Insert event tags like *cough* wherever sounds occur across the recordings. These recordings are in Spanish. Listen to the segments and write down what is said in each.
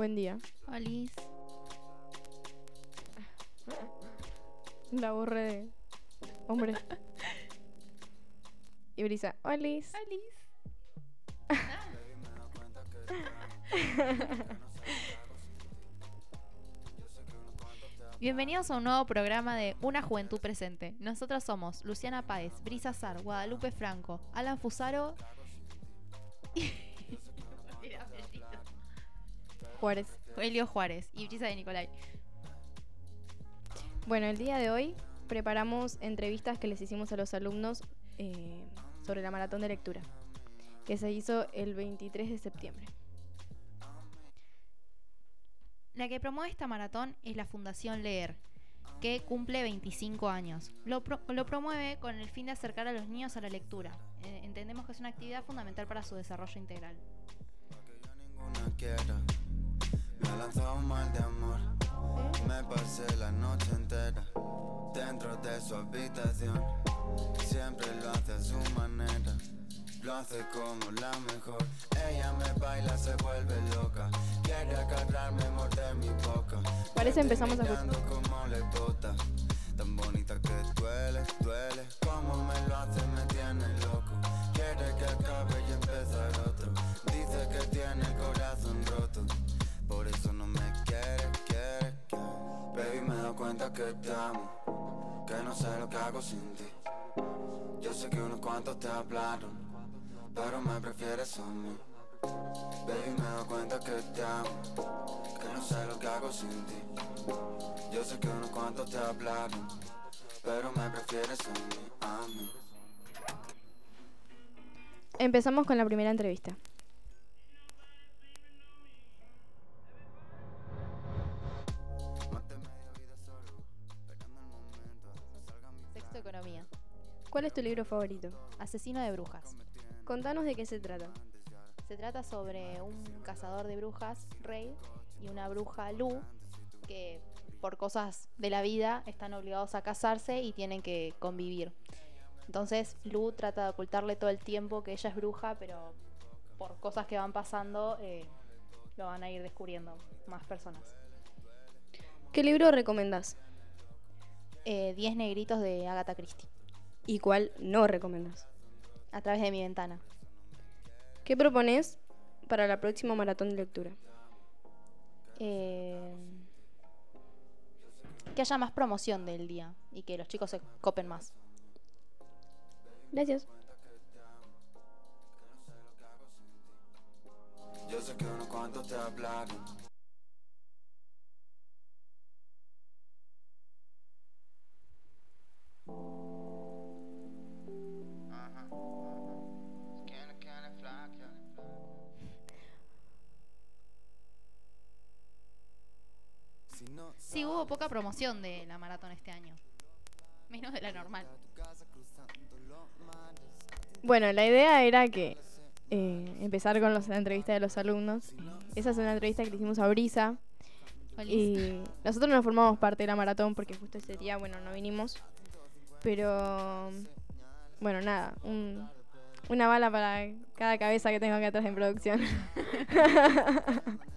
Buen día. Olis. La borré de hombre. y Brisa. Olis. Olis. Bienvenidos a un nuevo programa de Una Juventud Presente. Nosotros somos Luciana Páez, Brisa Sar, Guadalupe Franco, Alan Fusaro Juárez. Helio Juárez y Brisa de Nicolai. Bueno, el día de hoy preparamos entrevistas que les hicimos a los alumnos eh, sobre la maratón de lectura, que se hizo el 23 de septiembre. La que promueve esta maratón es la Fundación Leer, que cumple 25 años. Lo, pro- lo promueve con el fin de acercar a los niños a la lectura. Eh, entendemos que es una actividad fundamental para su desarrollo integral. Me ha lanzado un mal de amor. Me pasé la noche entera dentro de su habitación. Siempre lo hace a su manera. Lo hace como la mejor. Ella me baila, se vuelve loca. Quiere agarrarme, morder mi boca. Parece empezamos a Mirando como le bota. Tan bonita que duele, duele. Como me lo hace, me tiene loco. Quiere que acabe y empezar otro. Dice que tiene el corazón roto. Cuenta que te amo. Que no sé lo que hago sin ti. Yo sé que unos cuantos te hablaron. Pero me prefieres a mí. Baby, me doy cuenta que te amo. Que no sé lo que hago sin ti. Yo sé que unos cuantos te hablaron, pero me prefieres a mí, a mí. Empezamos con la primera entrevista. ¿Cuál es tu libro favorito? Asesino de brujas. Contanos de qué se trata. Se trata sobre un cazador de brujas, Rey, y una bruja, Lu, que por cosas de la vida están obligados a casarse y tienen que convivir. Entonces Lu trata de ocultarle todo el tiempo que ella es bruja, pero por cosas que van pasando eh, lo van a ir descubriendo más personas. ¿Qué libro recomendás? Eh, Diez negritos de Agatha Christie, ¿Y cuál no recomendás? a través de mi ventana. ¿Qué propones para la próxima maratón de lectura? Eh, que haya más promoción del día y que los chicos se copen más. Gracias. Yo sé que te Sí, hubo poca promoción de la maratón este año. Menos de la normal. Bueno, la idea era que eh, empezar con los- la entrevista de los alumnos. Esa es una entrevista que le hicimos a Brisa. Y nosotros no formamos parte de la maratón porque justo ese día, bueno, no vinimos. Pero, bueno, nada, un- una bala para cada cabeza que tengo acá atrás en producción. *laughs*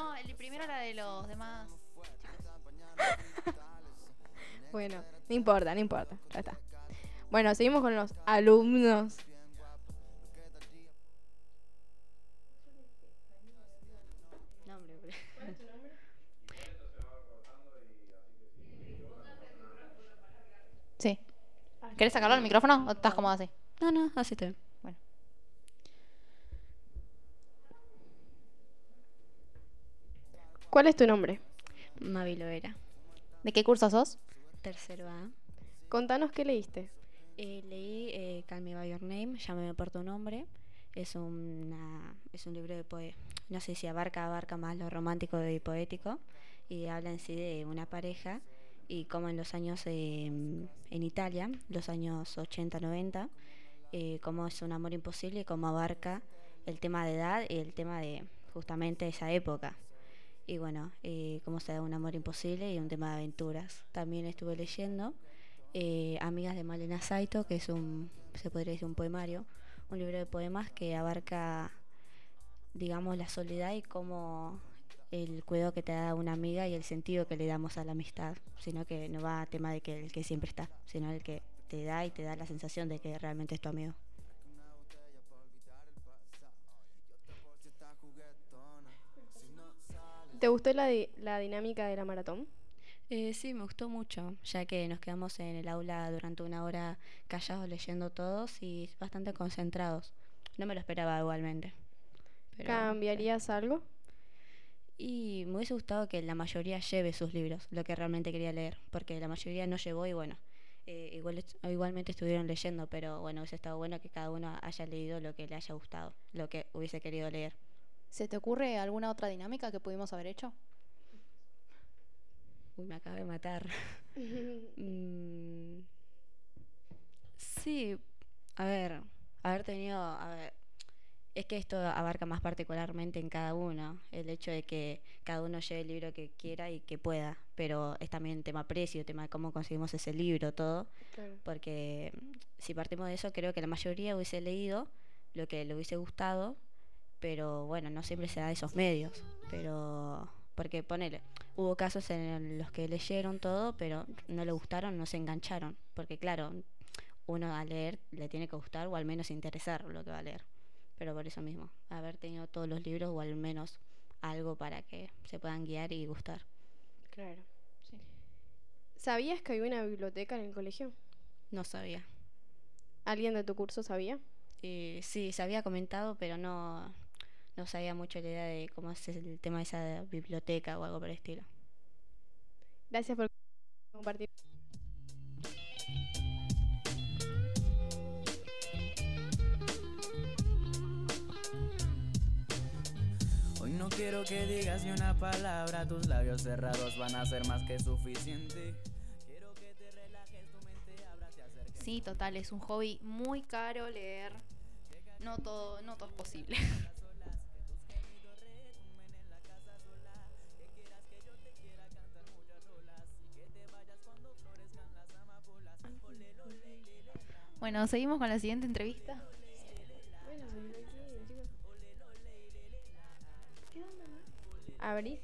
No, el primero era de los demás. *laughs* bueno, no importa, no importa, ya está. Bueno, seguimos con los alumnos. Sí. ¿Querés sacarlo al micrófono o estás cómodo así? No, no, así estoy. Bueno. ¿Cuál es tu nombre? Mavi Loera, ¿De qué curso sos? tercero A. Contanos qué leíste. Eh, leí eh, Call Me By Your Name, Llámame por tu nombre. Es, una, es un libro de poe no sé si abarca, abarca más lo romántico y poético. Y habla en sí de una pareja y cómo en los años eh, en Italia, los años 80-90, eh, cómo es un amor imposible y cómo abarca el tema de edad y el tema de justamente esa época. Y bueno, eh, cómo se da un amor imposible y un tema de aventuras. También estuve leyendo eh, Amigas de Malena Saito, que es un, se podría decir un poemario, un libro de poemas que abarca digamos, la soledad y cómo el cuidado que te da una amiga y el sentido que le damos a la amistad, sino que no va a tema de que el que siempre está, sino el que te da y te da la sensación de que realmente es tu amigo. ¿Te gustó la, di- la dinámica de la maratón? Eh, sí, me gustó mucho, ya que nos quedamos en el aula durante una hora callados leyendo todos y bastante concentrados. No me lo esperaba igualmente. pero- ¿Cambiarías algo? Y me hubiese gustado que la mayoría lleve sus libros, lo que realmente quería leer, porque la mayoría no llevó y bueno, eh, igual, est- igualmente estuvieron leyendo, pero bueno, hubiese estado bueno que cada uno haya leído lo que le haya gustado, lo que hubiese querido leer. ¿Se te ocurre alguna otra dinámica que pudimos haber hecho? Uy, me acabo de matar. *laughs* Mm, sí, a ver, haber tenido, a ver, es que esto abarca más particularmente en cada uno, el hecho de que cada uno lleve el libro que quiera y que pueda, pero es también tema precio, tema de cómo conseguimos ese libro, todo, Claro. porque mm, si partimos de eso, creo que la mayoría hubiese leído lo que le hubiese gustado, pero bueno, no siempre se da esos medios, pero porque ponele, hubo casos en los que leyeron todo, pero no le gustaron, no se engancharon, porque claro, uno a leer le tiene que gustar o al menos interesar lo que va a leer, pero por eso mismo, haber tenido todos los libros o al menos algo para que se puedan guiar y gustar. Claro. Sí. ¿Sabías que había una biblioteca en el colegio? No sabía. ¿Alguien de tu curso sabía? Eh, sí, se había comentado, pero no, no sabía mucho la idea de cómo es el tema de esa biblioteca o algo por el estilo. Gracias por compartir. Hoy no quiero que digas ni una palabra, tus labios cerrados van a ser más que suficiente. Quiero que te relajes, tu mente abra, te acerques. Sí, total, es un hobby muy caro leer. No todo, no todo es posible. *laughs* Bueno, seguimos con la siguiente entrevista. Abrís.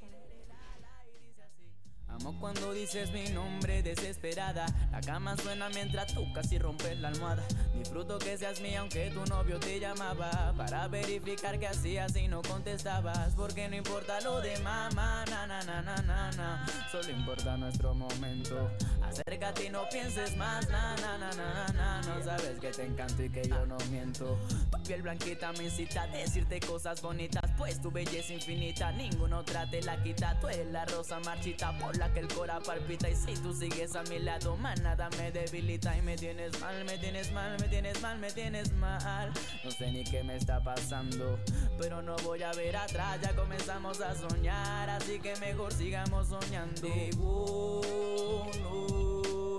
Amo cuando dices mi nombre desesperada. La cama suena mientras tú casi rompes la almohada. Disfruto que seas mía aunque tu novio te llamaba. Para verificar que hacías y no contestabas. Porque no importa lo de mamá, na na na na na na. Solo importa nuestro momento. Acércate y no pienses más, na na na na na. No sabes que te encanto y que yo no miento. Tu piel blanquita me incita a decirte cosas bonitas. Pues tu belleza infinita, ninguna otra te la quita. Tú eres la rosa marchita por la que el cora palpita. Y si tú sigues a mi lado, más nada me debilita. Y me tienes mal, me tienes mal, me tienes mal, me tienes mal. No sé ni qué me está pasando, pero no voy a ver atrás. Ya comenzamos a soñar, así que mejor sigamos soñando.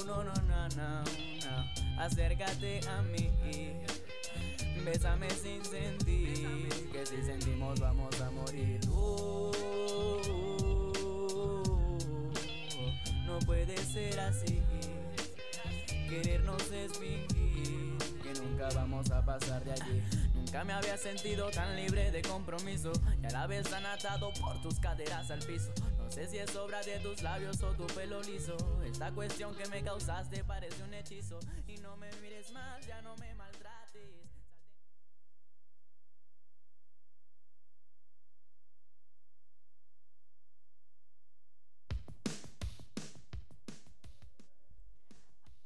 No, no, no, no, no. Acércate a mí. Bésame sin sentir que si sentimos vamos a morir. Uh, no puede ser así. Querernos es fingir que nunca vamos a pasar de allí. Nunca me había sentido tan libre de compromiso y a la vez tan atado por tus caderas al piso. No sé si es obra de tus labios o tu pelo liso. Esta cuestión que me causaste parece un hechizo y no me mires mal, ya no me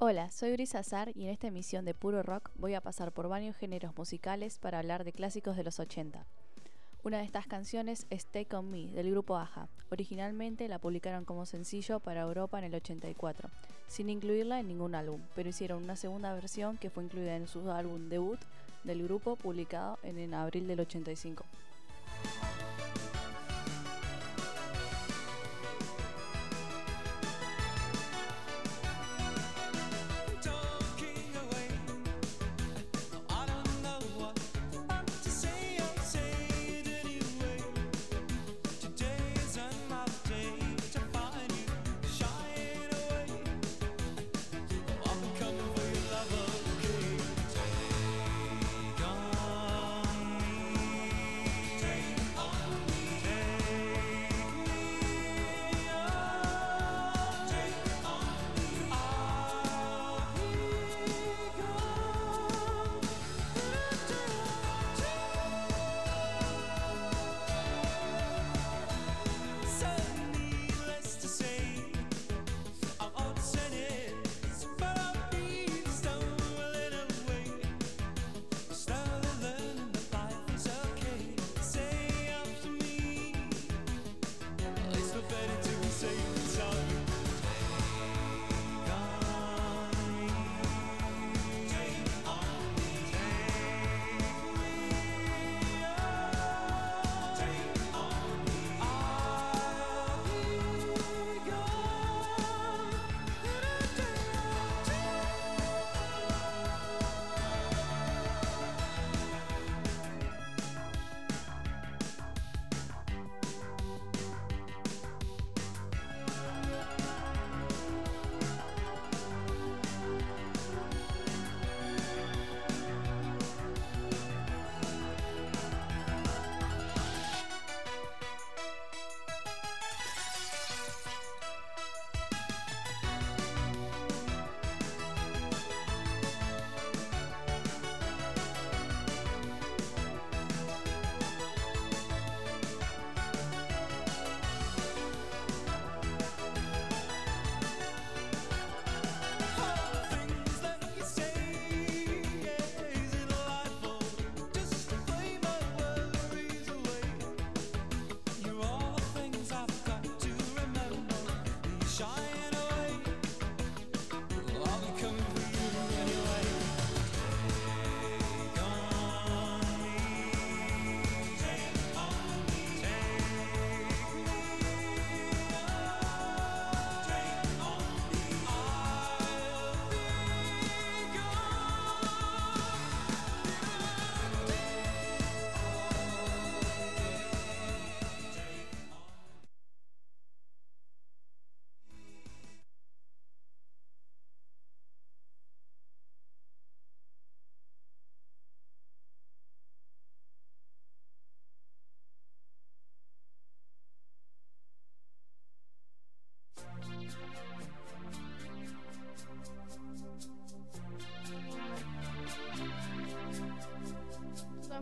Hola, soy Gris Azar y en esta emisión de Puro Rock voy a pasar por varios géneros musicales para hablar de clásicos de los 80. Una de estas canciones es Take On Me del grupo Aja. Originalmente la publicaron como sencillo para Europa en el 84, sin incluirla en ningún álbum, pero hicieron una segunda versión que fue incluida en su álbum debut del grupo publicado en, abril del 85.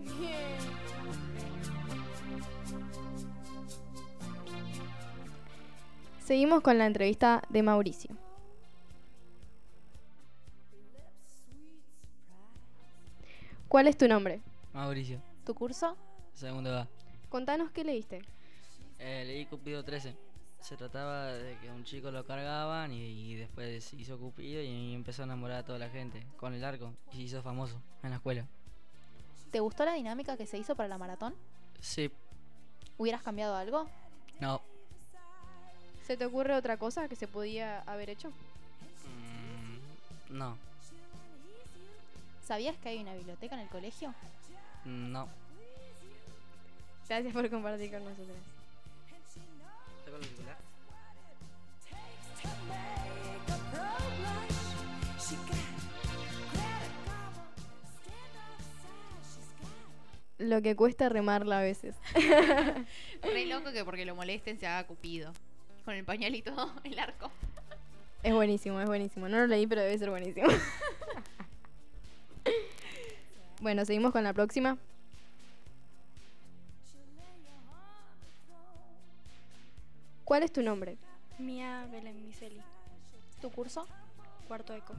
También. Seguimos con la entrevista de Mauricio. ¿Cuál es tu nombre? Mauricio, ¿Tu curso? segundo va. Contanos qué leíste. Eh, leí Cupido 13. Se trataba de que un chico lo cargaban y, y después hizo Cupido y empezó a enamorar a toda la gente con el arco y se hizo famoso en la escuela. ¿Te gustó la dinámica que se hizo para la maratón? Sí, ¿Hubieras cambiado algo? no, ¿Se te ocurre otra cosa que se podía haber hecho? mm, no, ¿Sabías que hay una biblioteca en el colegio? no. Gracias por compartir con nosotros. Lo que cuesta remarla a veces. *laughs* Re loco que porque lo molesten se haga cupido. Con el pañuelito, *laughs* el arco. Es buenísimo, es buenísimo. No lo leí, pero debe ser buenísimo. *laughs* bueno, seguimos con la próxima. ¿Cuál es tu nombre? Mía Belén Miseli, ¿Tu curso? cuarto eco.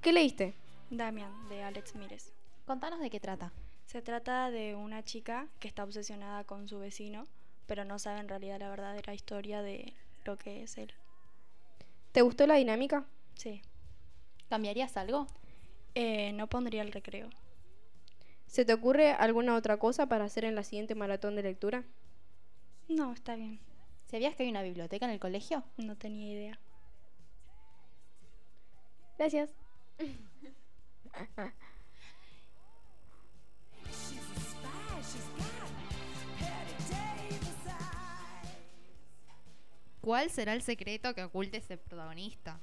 ¿Qué leíste? Damian, de Alex Mires. Contanos de qué trata. Se trata de una chica que está obsesionada con su vecino, pero no sabe en realidad la verdadera historia de lo que es él. ¿Te gustó la dinámica? Sí. ¿Cambiarías algo? Eh, no pondría el recreo. ¿Se te ocurre alguna otra cosa para hacer en la siguiente maratón de lectura? No, está bien. ¿Sabías que hay una biblioteca en el colegio? No tenía idea. Gracias. *laughs* ¿Cuál será el secreto que oculte ese protagonista?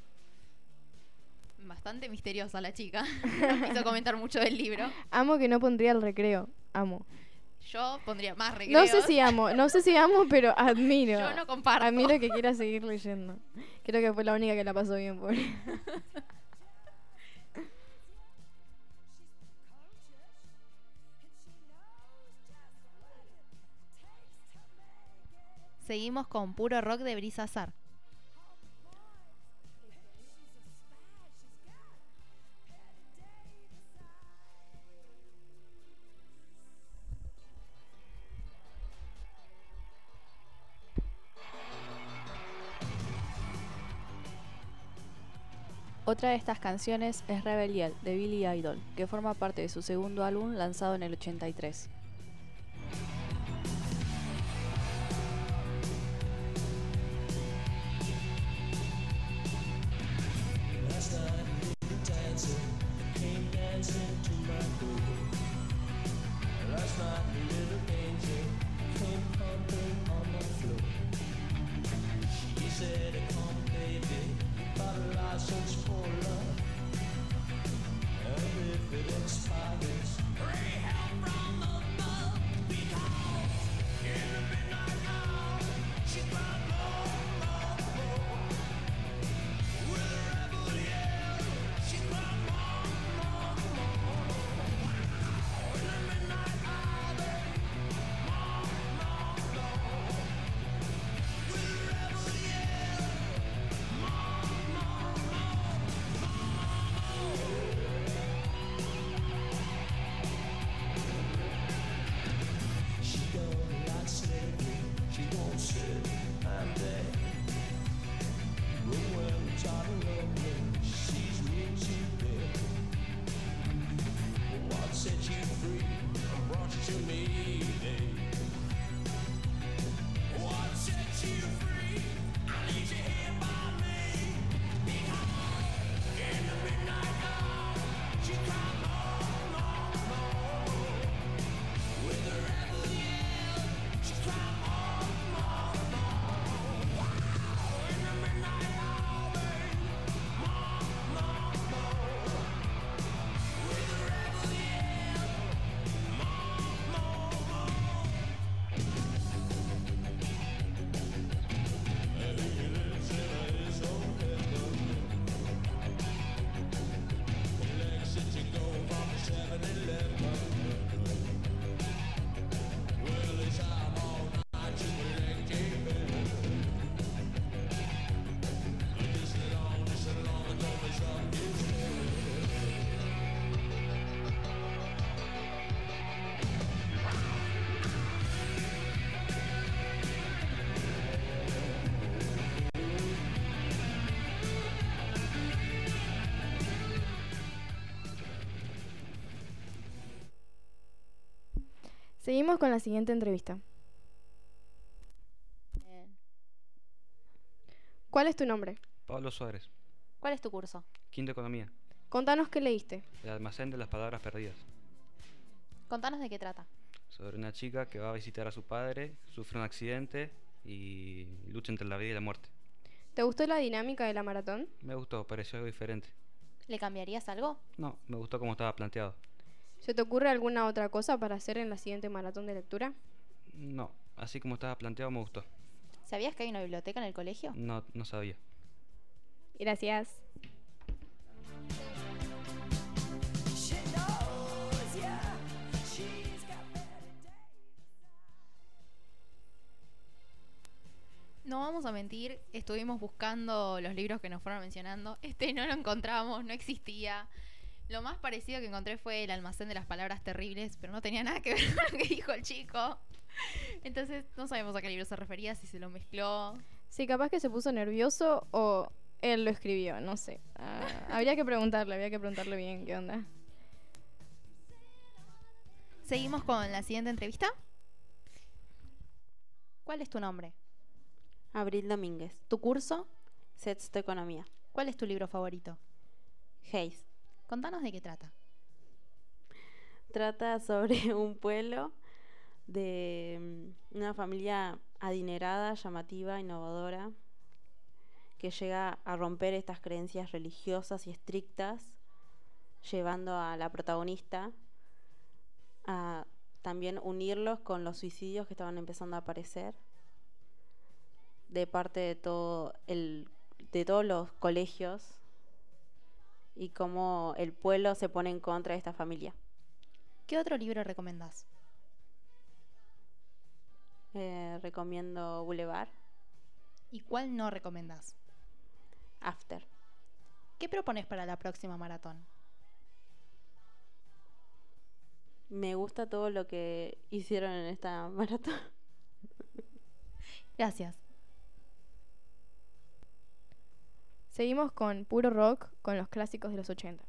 Bastante misteriosa la chica. *laughs* No quiso comentar mucho del libro. Amo que no pondría el recreo. Amo. Yo pondría más recreos. No sé si amo, no sé si amo, pero admiro. Yo no comparto. Admiro que quiera seguir leyendo. Creo que fue la única que la pasó bien, pobre. *laughs* Seguimos con puro rock de Brisa Azar. Otra de estas canciones es Rebel de Billy Idol, que forma parte de su segundo álbum lanzado en el 83. Seguimos con la siguiente entrevista. Bien. ¿Cuál es tu nombre? Pablo Suárez, ¿Cuál es tu curso? Quinta Economía, Contanos qué leíste. el almacén de las palabras perdidas. Contanos de qué trata. Sobre una chica que va a visitar a su padre, sufre un accidente y lucha entre la vida y la muerte. ¿Te gustó la dinámica de la maratón? Me gustó, pareció algo diferente. ¿Le cambiarías algo? No, me gustó cómo estaba planteado. ¿Se te ocurre alguna otra cosa para hacer en la siguiente maratón de lectura? No, así como estaba planteado me gustó. ¿Sabías que hay una biblioteca en el colegio? No, no sabía. Gracias. No vamos a mentir, estuvimos buscando los libros que nos fueron mencionando. Este no lo encontramos, no existía. Lo más parecido que encontré fue el almacén de las palabras terribles, pero no tenía nada que ver *laughs* con lo que dijo el chico. Entonces no sabemos a qué libro se refería, si se lo mezcló. Sí, capaz que se puso nervioso o él lo escribió, no sé. Ah, *laughs* habría que preguntarle, habría que preguntarle bien qué onda. Seguimos con la siguiente entrevista. ¿Cuál es tu nombre? Abril Domínguez. ¿Tu curso? Sexto Economía. ¿Cuál es tu libro favorito? Hayes. Contanos de qué trata. Trata sobre *laughs* un pueblo de mm, una familia adinerada, llamativa, innovadora, que llega a romper estas creencias religiosas y estrictas, llevando a la protagonista a también unirlos con los suicidios que estaban empezando a aparecer de parte de todo el de todos los colegios y cómo el pueblo se pone en contra de esta familia. ¿Qué otro libro recomendás? Eh, recomiendo Boulevard, ¿Y cuál no recomendás? After. ¿Qué propones para la próxima maratón? Me gusta todo lo que hicieron en esta *laughs* maratón. Gracias. Seguimos con puro rock, con los clásicos de los 80.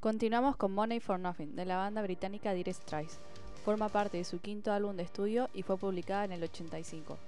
Continuamos con Money for Nothing, de la banda británica Dire Straits. Forma parte de su quinto álbum de estudio y fue publicada en el 85.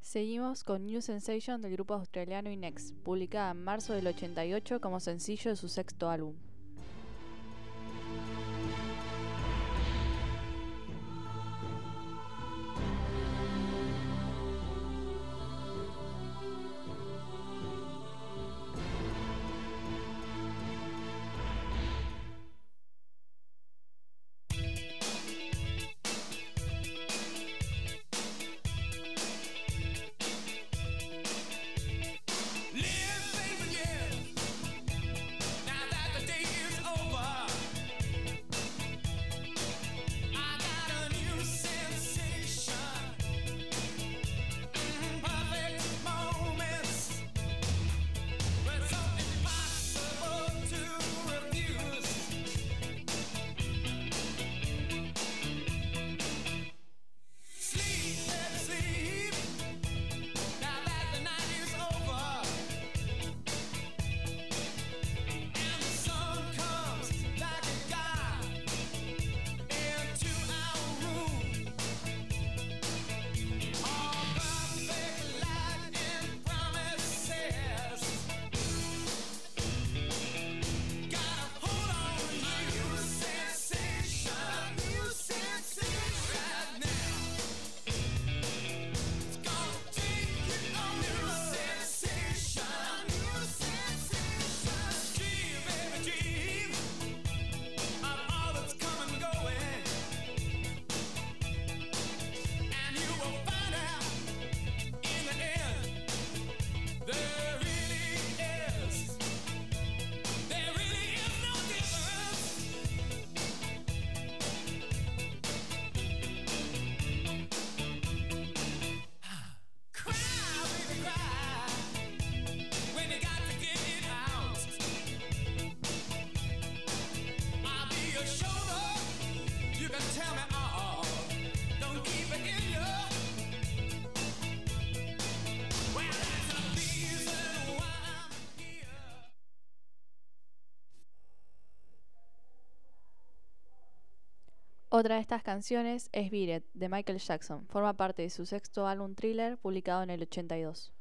Seguimos con New Sensation del grupo australiano Inex, publicada en marzo del 88 como sencillo de su sexto álbum. Otra de estas canciones es Beat de Michael Jackson. Forma parte de su sexto álbum Thriller, publicado en el 82.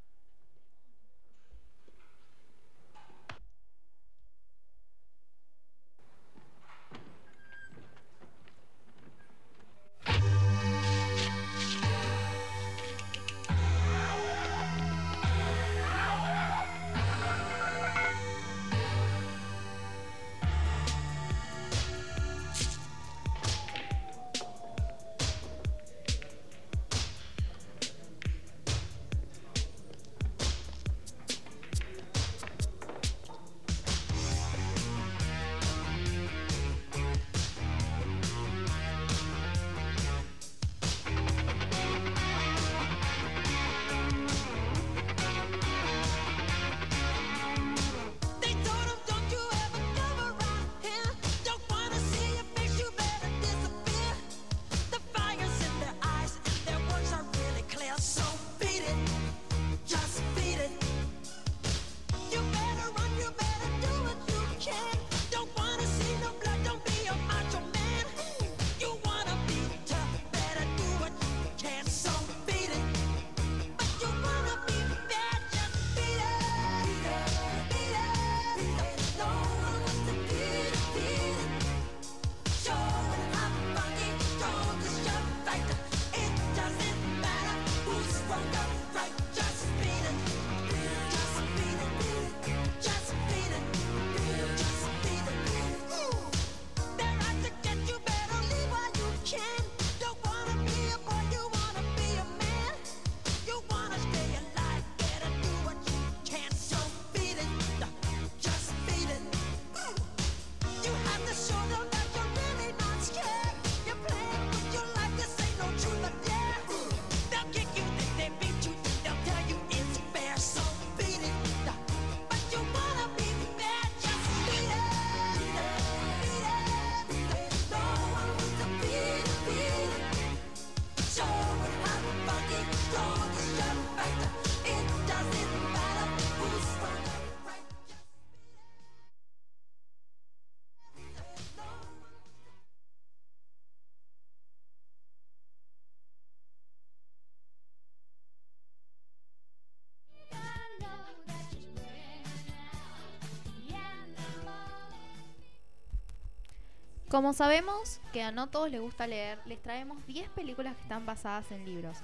Como sabemos que a no todos les gusta leer, les traemos 10 películas que están basadas en libros.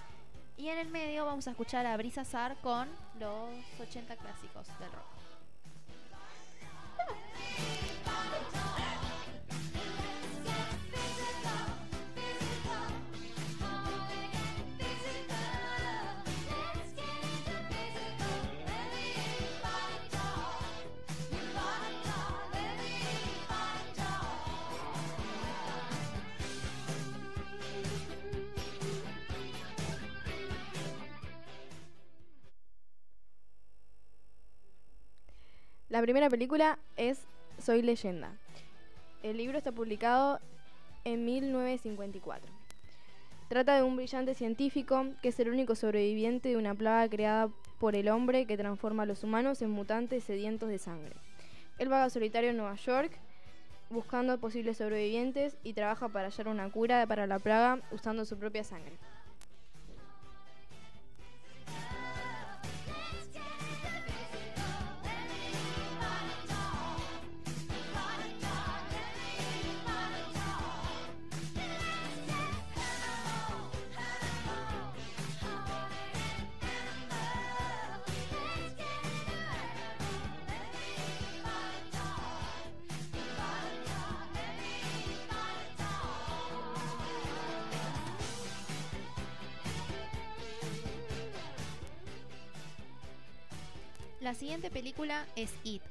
Y en el medio vamos a escuchar a Brisa Zar con los 80 clásicos del rock. La primera película es Soy leyenda. El libro está publicado en 1954. Trata de un brillante científico que es el único sobreviviente de una plaga creada por el hombre que transforma a los humanos en mutantes sedientos de sangre. Él vaga solitario en Nueva York buscando posibles sobrevivientes y trabaja para hallar una cura para la plaga usando su propia sangre. Película es It.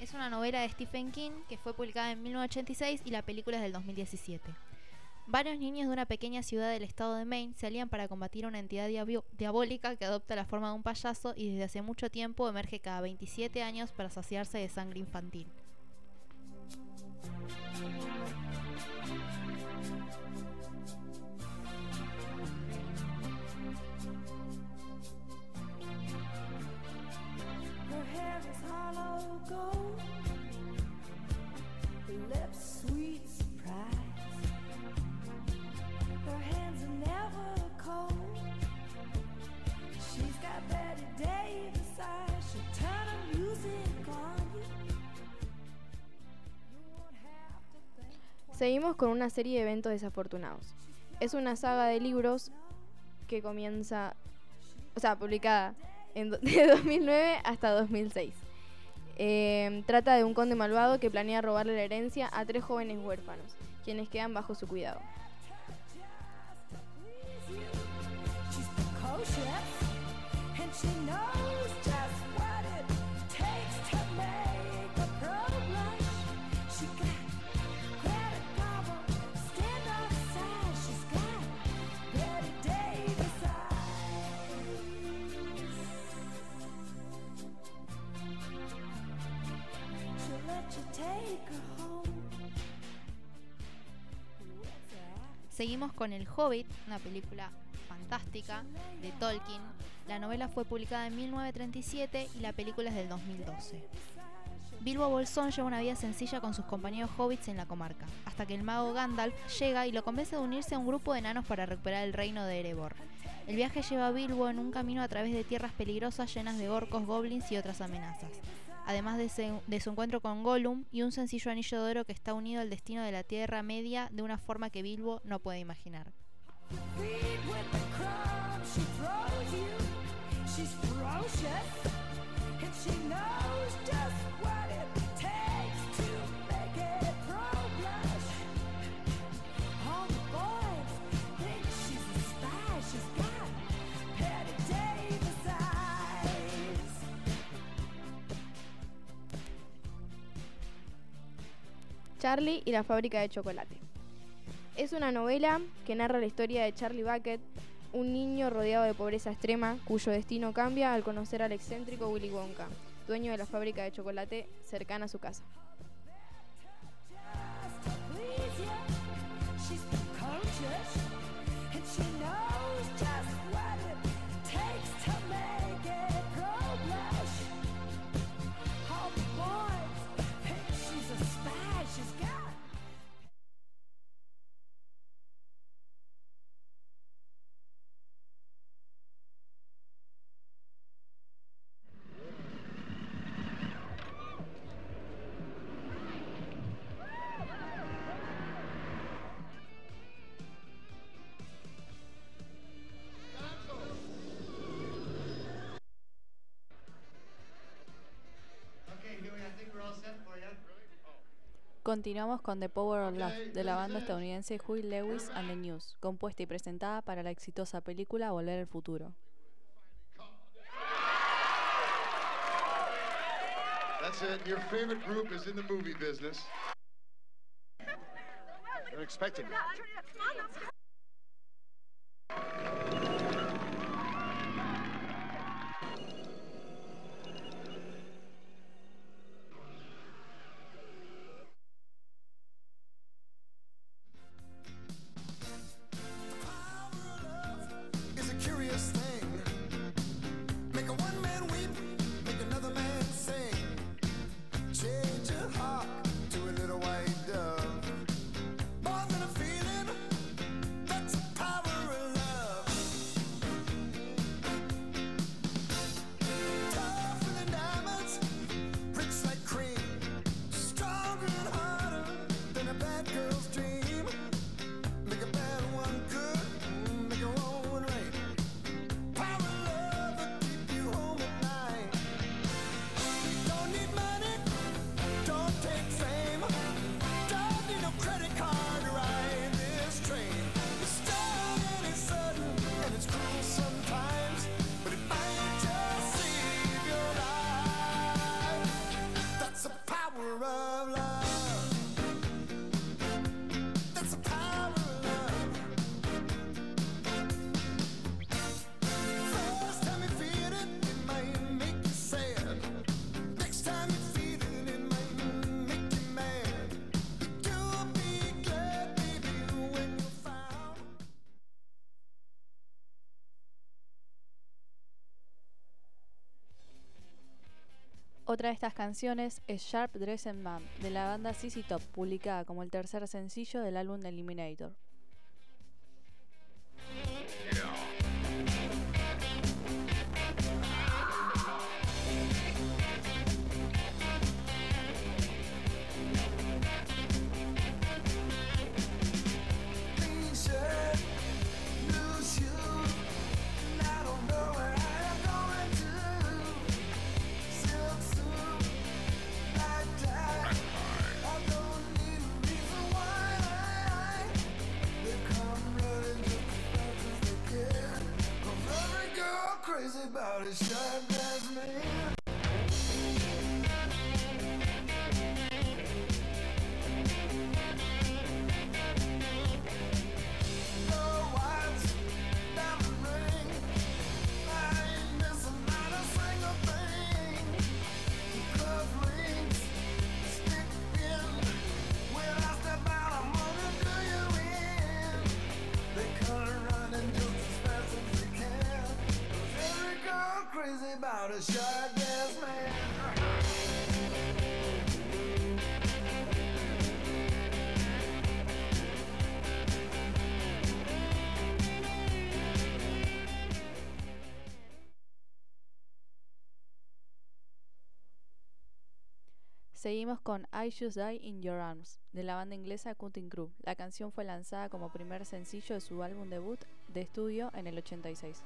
Es una novela de Stephen King que fue publicada en 1986 y la película es del 2017. Varios niños de una pequeña ciudad del estado de Maine se alían para combatir una entidad diabólica que adopta la forma de un payaso y desde hace mucho tiempo emerge cada 27 años para saciarse de sangre infantil. Seguimos con una serie de eventos desafortunados. Es una saga de libros que comienza, o sea, publicada en *laughs* de 2009 hasta 2006. Eh, trata de un conde malvado que planea robarle la herencia a tres jóvenes huérfanos, quienes quedan bajo su cuidado. Seguimos con El Hobbit, una película fantástica de Tolkien. La novela fue publicada en 1937 y la película es del 2012. Bilbo Bolsón lleva una vida sencilla con sus compañeros hobbits en la comarca, hasta que el mago Gandalf llega y lo convence de unirse a un grupo de enanos para recuperar el reino de Erebor. El viaje lleva a Bilbo en un camino a través de tierras peligrosas llenas de orcos, goblins y otras amenazas. Además de, su encuentro con Gollum y un sencillo anillo de oro que está unido al destino de la Tierra Media de una forma que Bilbo no puede imaginar. Charlie y la fábrica de chocolate. Es una novela que narra la historia de Charlie Bucket, un niño rodeado de pobreza extrema cuyo destino cambia al conocer al excéntrico Willy Wonka, dueño de la fábrica de chocolate cercana a su casa. Continuamos con The Power of Love de la banda estadounidense Huey Lewis and the News, compuesta y presentada para la exitosa película Volver al Futuro. Otra de estas canciones es Sharp Dressing Man de la banda CC Top, publicada como el tercer sencillo del álbum de Eliminator. Shut. Seguimos con I Just Die in Your Arms, de la banda inglesa Cutting Crew. La canción fue lanzada como primer sencillo de su álbum debut de estudio en el 86.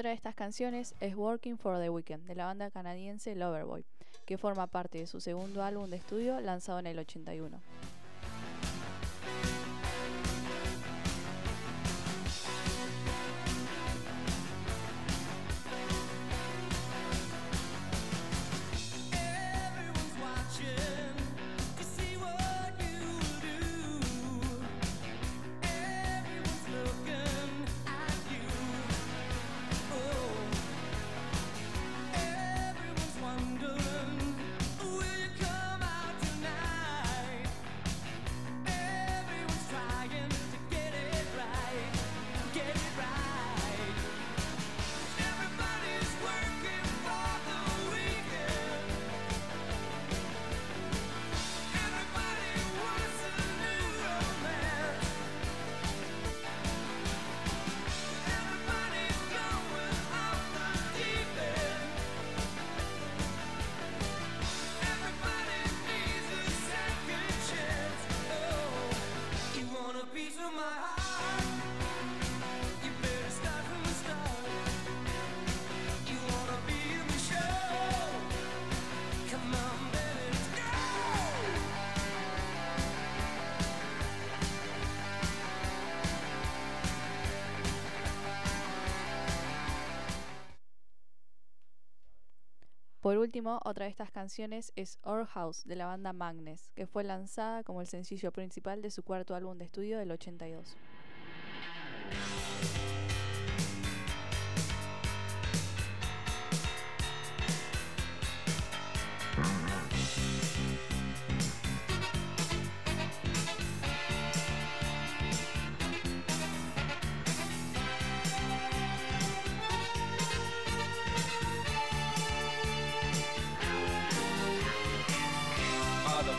Otra de estas canciones es Working for the Weekend, de la banda canadiense Loverboy, que forma parte de su segundo álbum de estudio lanzado en el 81. Por último, otra de estas canciones es Our House, de la banda Magnes, que fue lanzada como el sencillo principal de su cuarto álbum de estudio del 82.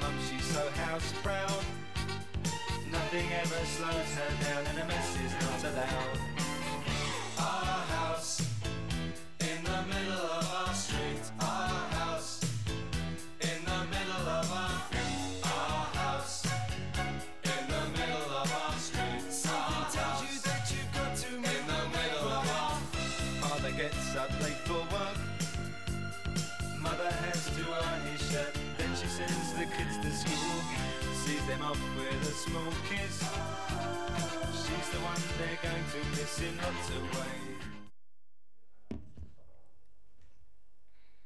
mum, she's so house proud. Nothing ever slows her down, and a mess is not allowed.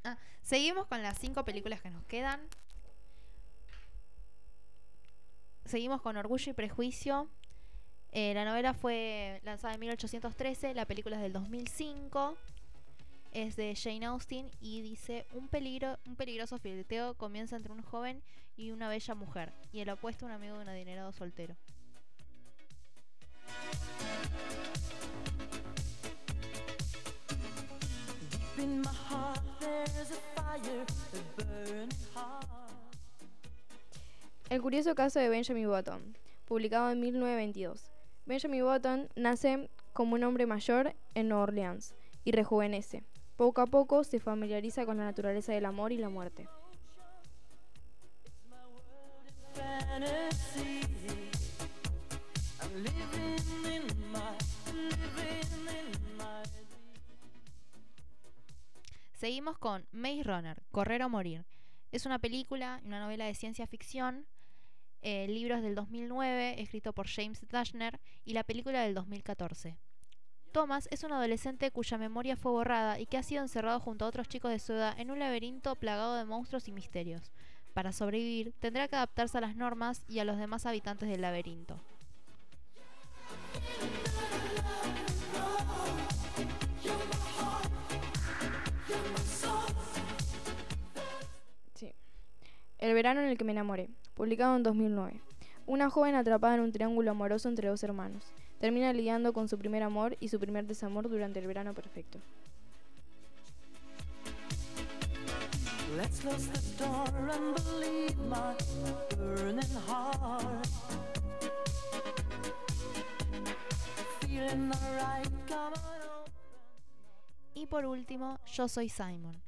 Ah, seguimos con las cinco películas que nos quedan. Seguimos con Orgullo y Prejuicio. Eh, la novela fue lanzada en 1813, la película es del 2005. Es de Jane Austen y dice, un, peligro, un peligroso flirteo comienza entre un joven y una bella mujer, y el opuesto un amigo de un adinerado soltero. El curioso caso de Benjamin Button, publicado en 1922. Benjamin Button nace como un hombre mayor en Nueva Orleans y rejuvenece. Poco a poco se familiariza con la naturaleza del amor y la muerte. Seguimos con Maze Runner, Correr o Morir. Es una película y una novela de ciencia ficción. eh, El libro es del 2009, escrito por James Dashner, y la película del 2014. Thomas es un adolescente cuya memoria fue borrada y que ha sido encerrado junto a otros chicos de su edad en un laberinto plagado de monstruos y misterios. Para sobrevivir, tendrá que adaptarse a las normas y a los demás habitantes del laberinto. Sí. El verano en el que me enamoré, publicado en 2009. Una joven atrapada en un triángulo amoroso entre dos hermanos. Termina lidiando con su primer amor y su primer desamor durante el verano perfecto. Let's close the door and believe my burning heart. Feeling alright, come on. Y por último, Yo soy Simon.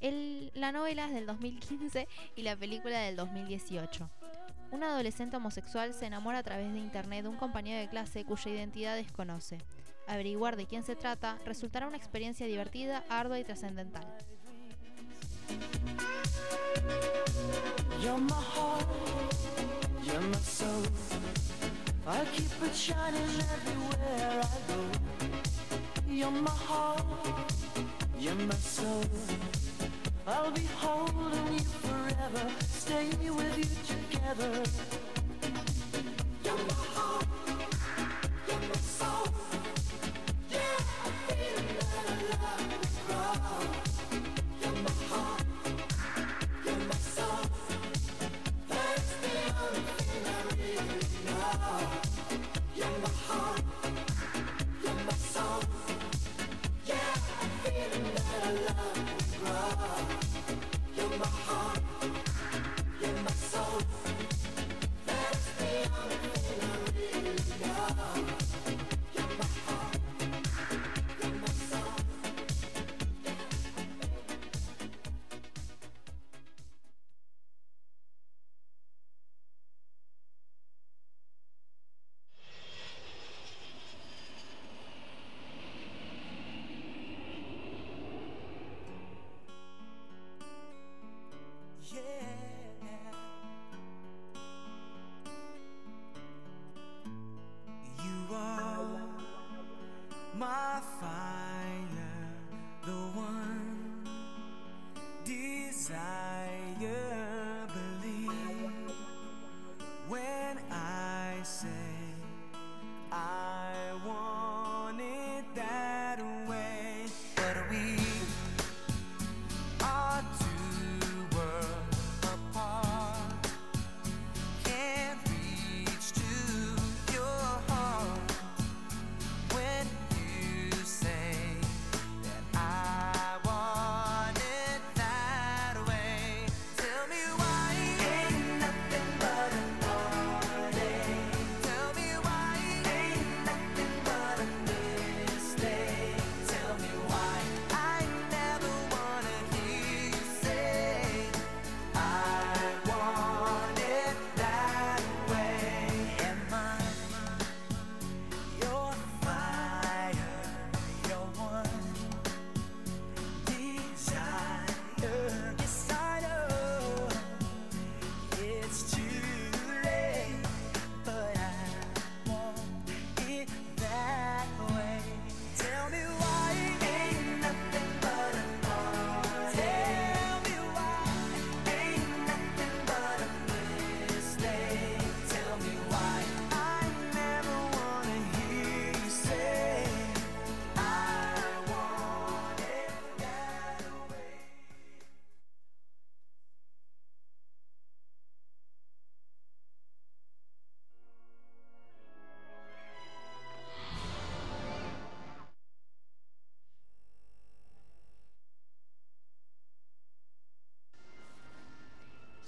El- la novela es del 2015 y la película del 2018. Un adolescente homosexual se enamora a través de internet de un compañero de clase cuya identidad desconoce. Averiguar de quién se trata resultará una experiencia divertida, ardua y trascendental. I'll be holding you forever, with together. My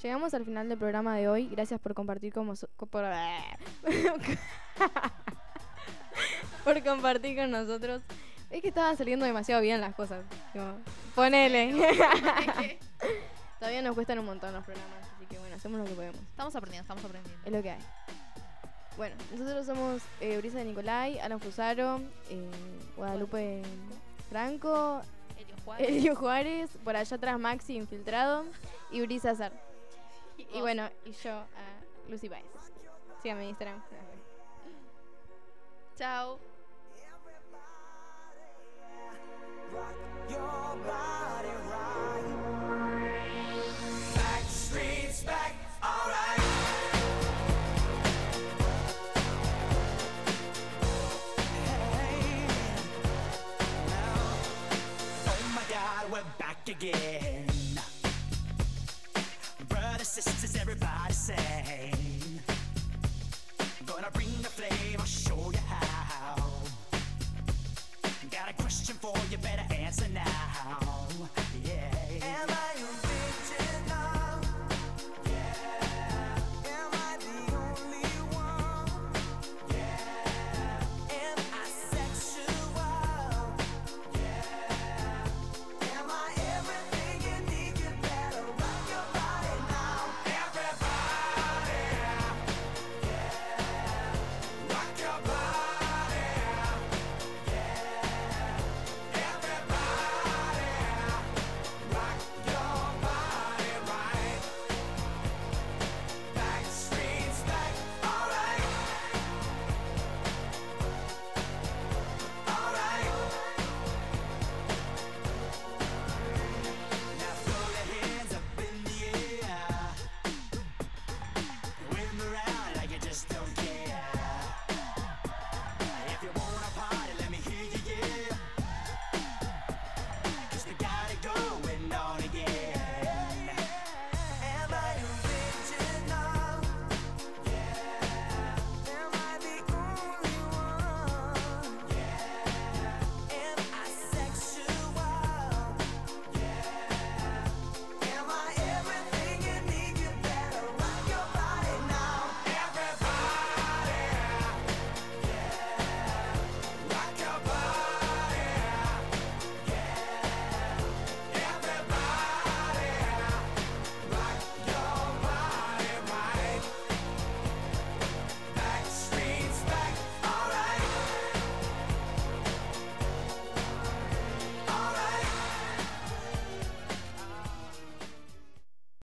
Llegamos al final del programa de hoy. Gracias por compartir con co- por, *laughs* por compartir con nosotros. Es que estaban saliendo demasiado bien las cosas. Ponele. *laughs* Todavía nos cuestan un montón los programas, así que bueno, hacemos lo que podemos. Estamos aprendiendo, estamos aprendiendo. Es lo que hay. Bueno, nosotros somos eh, Brisa de Nicolai, Alan Fusaro, eh, Guadalupe Franco, Elio Juárez. Elio Juárez, por allá atrás Maxi Infiltrado y Brisa Azar. Y bueno, y yo, a Lucy Baez. Síganme en Instagram. Chao. Your insane. Gonna bring the flame, I'll show you how. Got a question for you, better answer now.